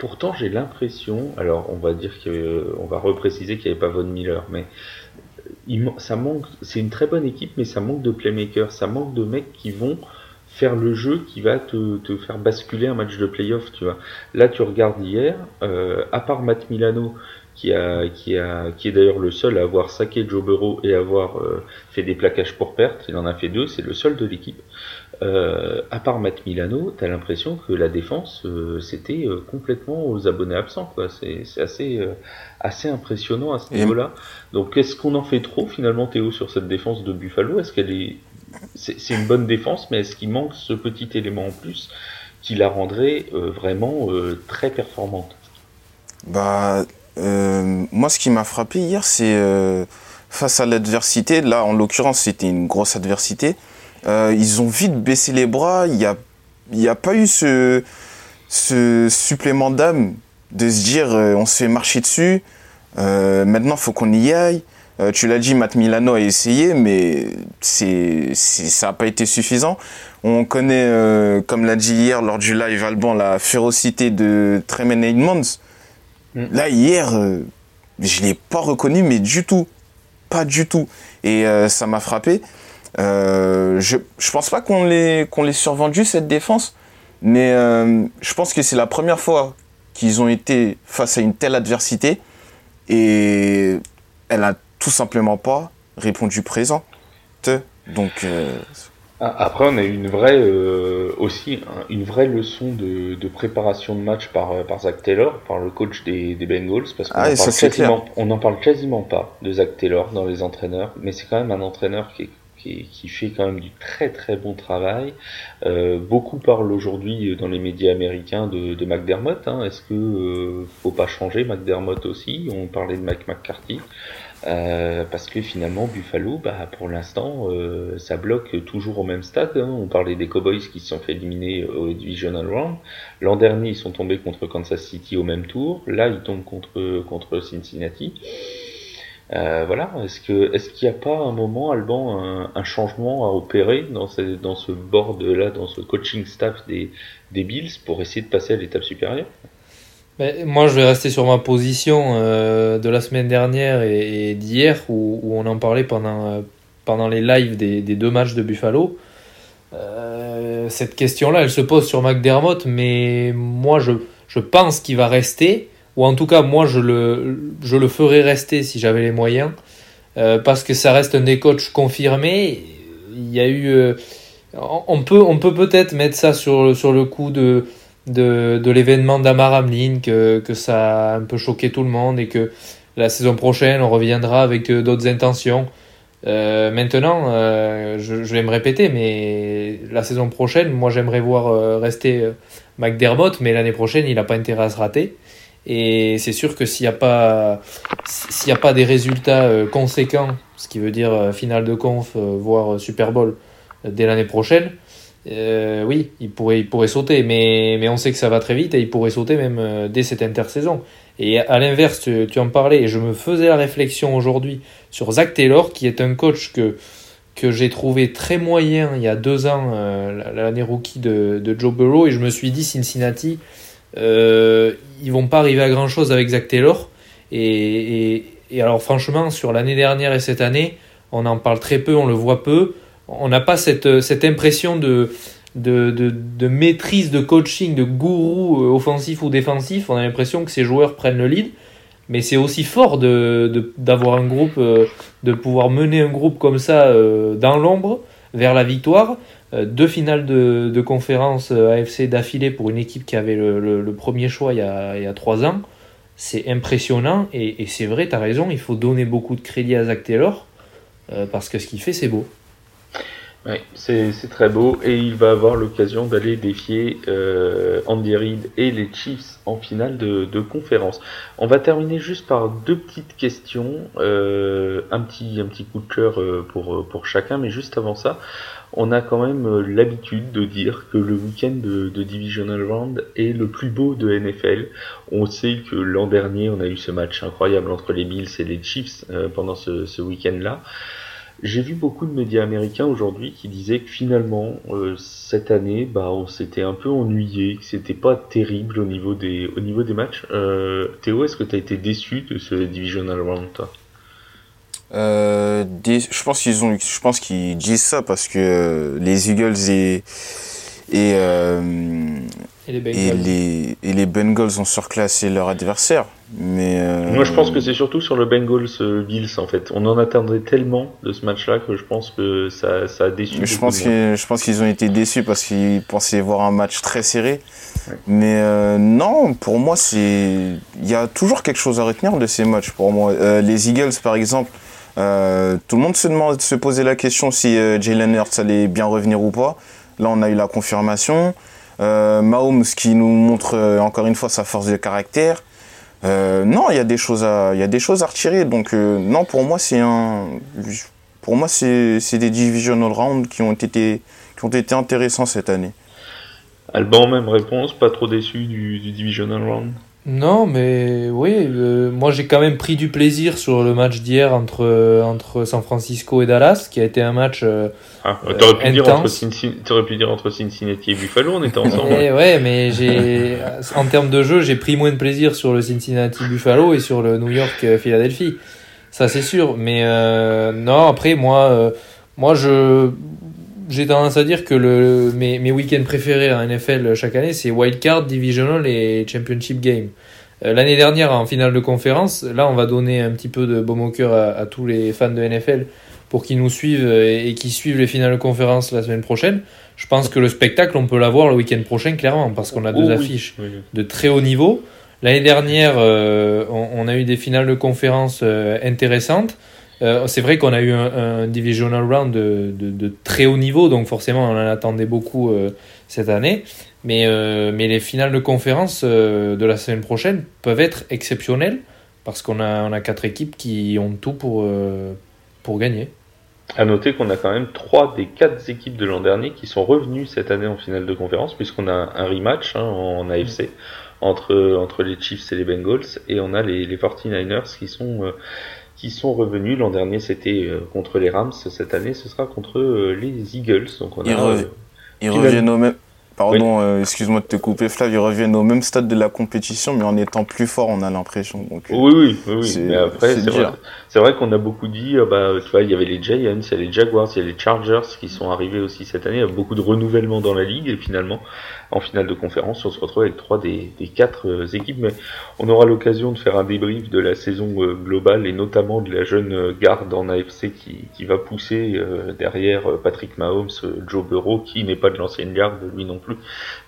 Speaker 1: Pourtant, j'ai l'impression, alors on va dire que, on va repréciser qu'il n'y avait pas Von Miller, mais il, ça manque, c'est une très bonne équipe, mais ça manque de playmakers, ça manque de mecs qui vont faire le jeu qui va te, faire basculer un match de playoff, tu vois. Là, tu regardes hier, euh, à part Matt Milano, qui est d'ailleurs le seul à avoir saqué Joe Burrow et avoir euh, fait des plaquages pour perte, il en a fait deux, c'est le seul de l'équipe. Euh, à part Matt Milano, t'as l'impression que la défense euh, c'était euh, complètement aux abonnés absents. Quoi. C'est, c'est assez, assez impressionnant à ce niveau-là. Donc est-ce qu'on en fait trop finalement Théo sur cette défense de Buffalo? Est-ce qu'elle est, c'est, c'est une bonne défense, mais est-ce qu'il manque ce petit élément en plus qui la rendrait vraiment très performante?
Speaker 3: Bah moi ce qui m'a frappé hier c'est face à l'adversité. Là en l'occurrence c'était une grosse adversité euh, ils ont vite baissé les bras. Il n'y a, y a pas eu ce, ce supplément d'âme de se dire euh, on se fait marcher dessus. Euh, maintenant, faut qu'on y aille. Euh, tu l'as dit, Matt Milano a essayé, mais c'est, ça n'a pas été suffisant. On connaît, comme l'a dit hier lors du live Alban, la férocité de Tremaine Edmonds. Mm. Là, hier, je l'ai pas reconnu, mais du tout. Pas du tout. Et ça m'a frappé. Euh, je je pense pas qu'on les qu'on les survendu cette défense, mais euh, je pense que c'est la première fois qu'ils ont été face à une telle adversité et elle a tout simplement pas répondu présent. Donc euh,
Speaker 1: après, on a eu une vraie euh, aussi une vraie leçon de, de, préparation de match par par Zach Taylor, par le coach des, des Bengals, parce qu'on ah, on n'en parle quasiment pas de Zach Taylor dans les entraîneurs, mais c'est quand même un entraîneur qui est qui, fait quand même du très très bon travail. Euh, beaucoup parlent aujourd'hui dans les médias américains de, de McDermott. Hein. Est-ce que euh, faut pas changer McDermott aussi? On parlait de Mike McCarthy. Euh, parce que finalement Buffalo, bah, pour l'instant, euh, ça bloque toujours au même stade. Hein. On parlait des Cowboys qui se sont fait éliminer au Divisional Round. L'an dernier, ils sont tombés contre Kansas City au même tour. Là, ils tombent contre contre Cincinnati. Euh, voilà, est-ce que est-ce qu'il n'y a pas un moment, Alban, un, un, changement à opérer dans ce, dans ce board là, dans ce coaching staff des, des Bills pour essayer de passer à l'étape supérieure?
Speaker 2: Ben, Moi, je vais rester sur ma position euh, de la semaine dernière et, et d'hier où, où, on en parlait pendant, euh, pendant les lives des, des deux matchs de Buffalo. Euh, cette question-là, elle se pose sur McDermott, mais moi, je, je pense qu'il va rester ou en tout cas moi je le, je le ferais rester si j'avais les moyens, euh, parce que ça reste un des coachs confirmés. Il y a eu, euh, on peut on peut peut-être mettre ça sur, sur le coup de, de, de l'événement d'Amar Hamlin, que, que ça a un peu choqué tout le monde et que la saison prochaine on reviendra avec euh, d'autres intentions. Maintenant, je, je, vais me répéter, mais la saison prochaine, moi j'aimerais voir rester McDermott, mais l'année prochaine, il n'a pas intérêt à se rater. Et c'est sûr que s'il n'y a pas s'il y a pas des résultats euh, conséquents, ce qui veut dire euh, finale de conf, euh, voire Super Bowl dès l'année prochaine, oui, il pourrait, il pourrait sauter, mais, mais on sait que ça va très vite et il pourrait sauter même dès cette intersaison. Et à l'inverse, tu, tu, en parlais et je me faisais la réflexion aujourd'hui sur Zach Taylor, qui est un coach que, que j'ai trouvé très moyen il y a deux ans, l'année rookie de, de, Joe Burrow, et je me suis dit Cincinnati, euh, ils vont pas arriver à grand chose avec Zach Taylor. Et, alors franchement, sur l'année dernière et cette année, on en parle très peu, on le voit peu. On n'a pas cette, cette impression de, de, de, de, maîtrise de coaching, de gourou euh, offensif ou défensif. On a l'impression que ces joueurs prennent le lead. Mais c'est aussi fort d'avoir un groupe, euh, de pouvoir mener un groupe comme ça euh, dans l'ombre vers la victoire. Deux finales de, conférence AFC d'affilée pour une équipe qui avait le, premier choix il y, a, trois ans. C'est impressionnant et, c'est vrai, tu as raison, il faut donner beaucoup de crédit à Zach Taylor parce que ce qu'il fait, c'est beau.
Speaker 1: Oui, c'est très beau et il va avoir l'occasion d'aller défier euh, Andy Reid et les Chiefs en finale de, conférence. On va terminer juste par deux petites questions, euh, un petit un petit coup de cœur euh, pour pour chacun, mais juste avant ça, on a quand même euh, l'habitude de dire que le week-end de, Divisional Round est le plus beau de NFL. On sait que l'an dernier, on a eu ce match incroyable entre les Bills et les Chiefs euh, pendant ce, week-end-là. J'ai vu beaucoup de médias américains aujourd'hui qui disaient que finalement euh, cette année, bah, on s'était un peu ennuyé, que c'était pas terrible au niveau des matchs. Théo, est-ce que tu as été déçu de ce divisional round toi?
Speaker 3: Euh, Je pense qu'ils ont, je pense qu'ils disent ça parce que les Eagles et et, euh, et, les et, les, et, les Bengals ont surclassé leur adversaire. Mais euh...
Speaker 1: Moi, je pense que c'est surtout sur le Bengals euh, Bills en fait. On en attendait tellement de ce match-là que je pense que ça, ça a déçu.
Speaker 3: Je pense, que, je pense qu'ils ont été déçus parce qu'ils pensaient voir un match très serré. Ouais. Mais euh, non, pour moi, c'est il y a toujours quelque chose à retenir de ces matchs. Pour moi, euh, les Eagles, par exemple, euh, tout le monde se se posait la question si Jalen Hurts allait bien revenir ou pas. Là, on a eu la confirmation. Euh, Mahomes qui nous montre euh, encore une fois sa force de caractère. Euh, non, il y a des choses à, y retirer. Donc euh, non, pour moi c'est des divisional rounds qui ont été, intéressants cette année.
Speaker 1: Alban, même réponse, pas trop déçu du divisional round?
Speaker 2: Non, mais oui, euh, moi j'ai quand même pris du plaisir sur le match d'hier entre, entre San Francisco et Dallas, qui a été un match euh,
Speaker 1: ah, t'aurais, pu dire entre Cincinnati, pu dire entre Cincinnati et Buffalo, on était ensemble.
Speaker 2: et ouais, mais j'ai, en termes de jeu, j'ai pris moins de plaisir sur le Cincinnati Buffalo et sur le New York Philadelphie. Ça c'est sûr, mais euh, non, après moi, euh, moi je j'ai tendance à dire que le, mes, mes week-ends préférés en NFL chaque année, c'est Wildcard, Divisional et Championship Game. Euh, L'année dernière, en finale de conférence, là, on va donner un petit peu de baume au cœur à, à tous les fans de NFL pour qu'ils nous suivent et, et qui suivent les finales de conférence la semaine prochaine. Je pense que le spectacle, on peut l'avoir le week-end prochain, clairement, parce qu'on a deux
Speaker 1: Oh oui,
Speaker 2: affiches de très haut niveau. L'année dernière, euh, on, on a eu des finales de conférence euh, intéressantes. Euh, c'est vrai qu'on a eu un, divisional round de, très haut niveau, donc forcément on en attendait beaucoup euh, cette année. Mais, euh, mais les finales de conférence de la semaine prochaine peuvent être exceptionnelles parce qu'on a, on quatre équipes qui ont tout pour, gagner.
Speaker 1: À noter qu'on a quand même trois des quatre équipes de l'an dernier qui sont revenues cette année en finale de conférence, puisqu'on a un rematch hein, en AFC entre, les Chiefs et les Bengals, et on a les, les 49ers qui sont, qui sont revenus. L'an dernier, c'était euh, contre les Rams, cette année, ce sera contre euh, les Eagles. Donc on a, euh,
Speaker 3: ils
Speaker 1: Finalement-
Speaker 3: reviennent au même. Pardon, euh, excuse-moi de te couper, Flav. Ils reviennent au même stade de la compétition, mais en étant plus fort, on a l'impression. Donc, euh,
Speaker 1: Oui, oui, oui, oui.
Speaker 3: C'est-
Speaker 1: mais après,
Speaker 3: c'est
Speaker 1: vrai, qu'on a beaucoup dit, ah bah, tu vois, il y avait les Giants, il y a les Jaguars, il y a les Chargers qui sont arrivés aussi cette année, il y a beaucoup de renouvellement dans la ligue, et finalement, en finale de conférence, on se retrouve avec trois des, des quatre euh, équipes, mais on aura l'occasion de faire un débrief de la saison euh, globale, et notamment de la jeune euh, garde en AFC qui, qui va pousser euh, derrière euh, Patrick Mahomes, euh, Joe Burrow, qui n'est pas de l'ancienne garde, lui non plus,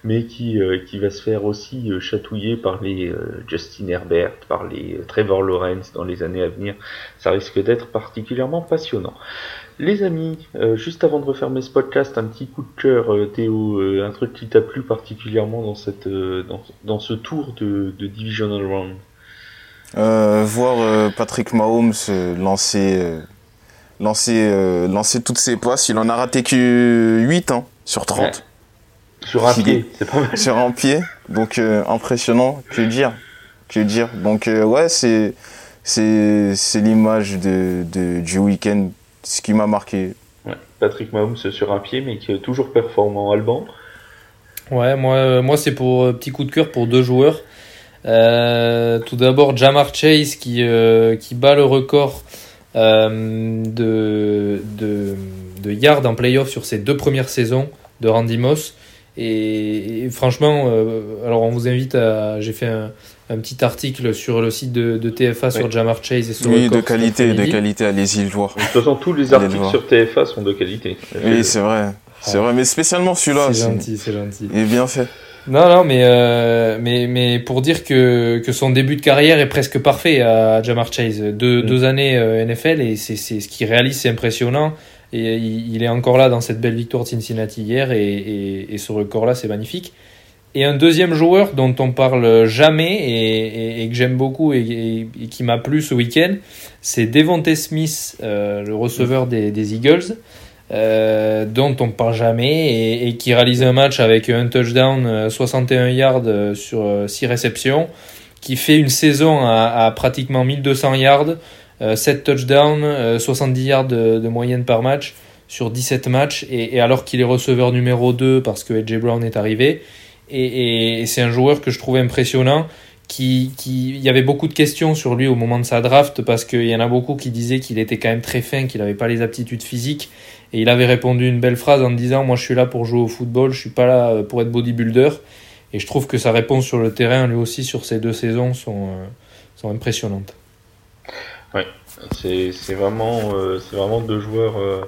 Speaker 1: mais qui, euh, qui va se faire aussi euh, chatouiller par les euh, Justin Herbert, par les Trevor Lawrence dans les années à venir. Ça risque d'être particulièrement passionnant. Les amis, euh, juste avant de refermer ce podcast, un petit coup de cœur, euh, Théo, euh, un truc qui t'a plu particulièrement dans, cette, dans, dans ce tour de, de Divisional Round?
Speaker 3: Voir Patrick Mahomes lancer, lancer, lancer toutes ses passes, il en a raté que 8 hein, sur 30
Speaker 1: Sur un pied,
Speaker 3: est-
Speaker 1: c'est pas mal.
Speaker 3: sur un pied, donc euh, impressionnant, que dire, que dire. Donc euh, ouais, c'est c'est c'est l'image de, de du week-end, ce qui m'a marqué.
Speaker 1: Patrick Mahomes sur un pied, mais qui est toujours performant Alban.
Speaker 2: Ouais, moi, moi c'est pour petit coup de cœur pour deux joueurs. tout d'abord, Jamar Chase qui, qui bat le record de, de, de yards en playoff sur ses deux premières saisons de Randy Moss. Et, franchement, euh, alors on vous invite à. J'ai fait un, petit article sur le site de, TFA sur Jamar Chase et sur
Speaker 3: Oui, de qualité, de qualité, allez-y le voir.
Speaker 1: De toute façon, tous les articles sur TFA sont de qualité.
Speaker 3: Oui, c'est vrai. C'est vrai, mais spécialement celui-là.
Speaker 2: C'est gentil, c'est gentil.
Speaker 3: Il est bien fait.
Speaker 2: Non, non, mais, euh, mais, mais pour dire que, que son début de carrière est presque parfait à Jamar Chase. Deux, mm. deux années euh, NFL et c'est ce qu'il réalise, c'est impressionnant. Et il est encore là dans cette belle victoire de Cincinnati hier et, ce record-là, c'est magnifique. Et un deuxième joueur dont on parle jamais et, que j'aime beaucoup et, qui m'a plu ce week-end, c'est Devontae Smith, euh, le receveur des, Eagles, euh, dont on parle jamais et, qui réalise un match avec un touchdown, 61 euh, yards sur 6 réceptions, qui fait une saison à pratiquement 1200 yards. 7 euh, touchdowns, 70 euh, yards de, moyenne par match sur 17 matchs, et, alors qu'il est receveur numéro 2 parce que AJ Brown est arrivé, et, c'est un joueur que je trouve impressionnant. Qui, qui, il y avait beaucoup de questions sur lui au moment de sa draft parce qu'il y en a beaucoup qui disaient qu'il était quand même très fin, qu'il n'avait pas les aptitudes physiques. Et il avait répondu une belle phrase en disant Moi, je suis là pour jouer au football, je suis pas là pour être bodybuilder. Et je trouve que sa réponse sur le terrain, lui aussi, sur ces deux saisons, sont, euh, sont impressionnantes.
Speaker 1: Ouais, c'est vraiment, euh, c'est vraiment deux joueurs, euh,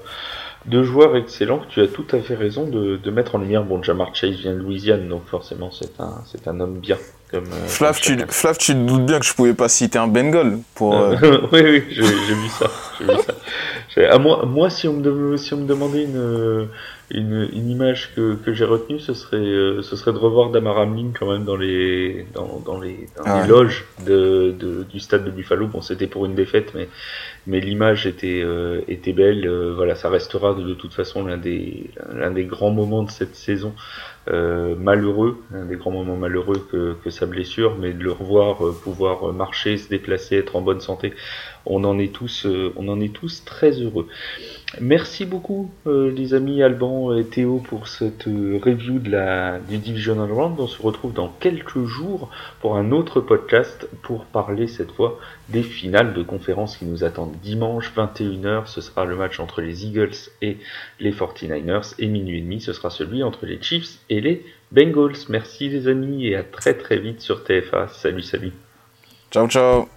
Speaker 1: deux joueurs excellents. Tu as tout à fait raison de, de mettre en lumière. Bon, Jamar Chase vient de Louisiane, donc forcément c'est un, c'est un homme bien. Comme, euh,
Speaker 3: Flav, tu, Flav, tu te doutes bien que je pouvais pas citer un Bengal pour.
Speaker 1: oui, oui, j'ai vu ça. Vu ça. À moi, moi, si on me, si on me demandait une une, une image que, que j'ai retenue, ce serait, euh, ce serait de revoir Damar Hamlin quand même dans les, dans, dans les, dans ah les loges de, de, du stade de Buffalo. Bon, c'était pour une défaite, mais, mais l'image était, euh, était belle. Euh, voilà, ça restera de, de toute façon l'un des, l'un des grands moments de cette saison. malheureux, un des grands moments malheureux que, que sa blessure, mais de le revoir pouvoir marcher, se déplacer, être en bonne santé, on en est tous, on en est tous très heureux. Merci beaucoup euh, les amis Alban et Théo pour cette euh, review de la, du Divisional Round. On se retrouve dans quelques jours pour un autre podcast pour parler cette fois des finales de conférence qui nous attendent dimanche 21h. Ce sera le match entre les Eagles et les 49ers et minuit et demi ce sera celui entre les Chiefs et les Bengals. Merci les amis et à très très vite sur TFA. Salut salut.
Speaker 3: Ciao ciao.